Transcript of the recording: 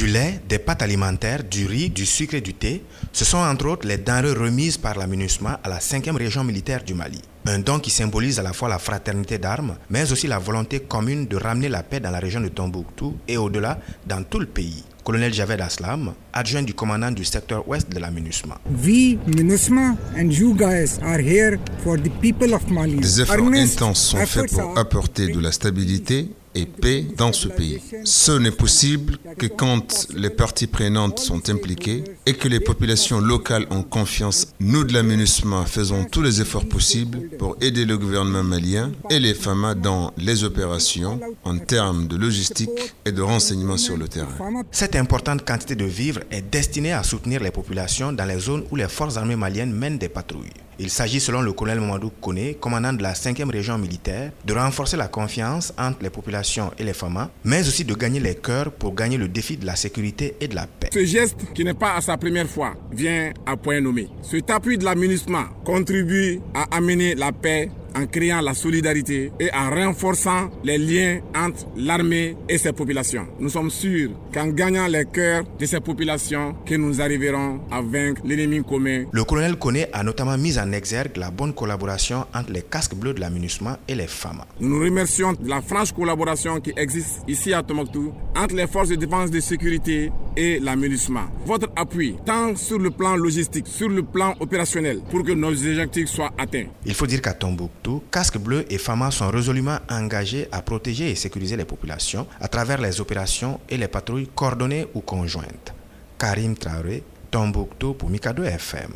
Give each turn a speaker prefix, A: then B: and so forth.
A: Du lait, des pâtes alimentaires, du riz, du sucre et du thé, ce sont entre autres les denrées remises par la MINUSMA à la 5e région militaire du Mali. Un don qui symbolise à la fois la fraternité d'armes, mais aussi la volonté commune de ramener la paix dans la région de Tombouctou et au-delà dans tout le pays. Colonel Javed Aslam, adjoint du commandant du secteur ouest de la MINUSMA.
B: We, MINUSMA, and you guys are here for the people of Mali.
C: Des efforts intenses sont faits pour apporter de la stabilité et paix dans ce pays. Ce n'est possible que quand les parties prenantes sont impliquées et que les populations locales ont confiance. Nous de la MINUSMA faisons tous les efforts possibles pour aider le gouvernement malien et les FAMA dans les opérations en termes de logistique et de renseignement sur le terrain.
A: Cette importante quantité de vivres est destinée à soutenir les populations dans les zones où les forces armées maliennes mènent des patrouilles. Il s'agit, selon le colonel Mamadou Kone, commandant de la 5e région militaire, de renforcer la confiance entre les populations et les FAMA, mais aussi de gagner les cœurs pour gagner le défi de la sécurité et de la paix.
D: Ce geste, qui n'est pas à sa première fois, vient à point nommé. Cet appui de l'aménagement contribue à amener la paix en créant la solidarité et en renforçant les liens entre l'armée et ses populations. Nous sommes sûrs qu'en gagnant les cœurs de ces populations, que nous arriverons à vaincre l'ennemi commun.
A: Le colonel Kone a notamment mis en exergue la bonne collaboration entre les casques bleus de l'aménagement et les femmes.
D: Nous nous remercions de la franche collaboration qui existe ici à Tombouctou entre les forces de défense de sécurité et l'aménagement. Votre appui, tant sur le plan logistique, sur le plan opérationnel, pour que nos objectifs soient atteints.
A: Il faut dire qu'à Tombouctou, Casque Bleu et FAMA sont résolument engagés à protéger et sécuriser les populations à travers les opérations et les patrouilles coordonnées ou conjointes. Karim Traoré, Tombouctou pour Mikado FM.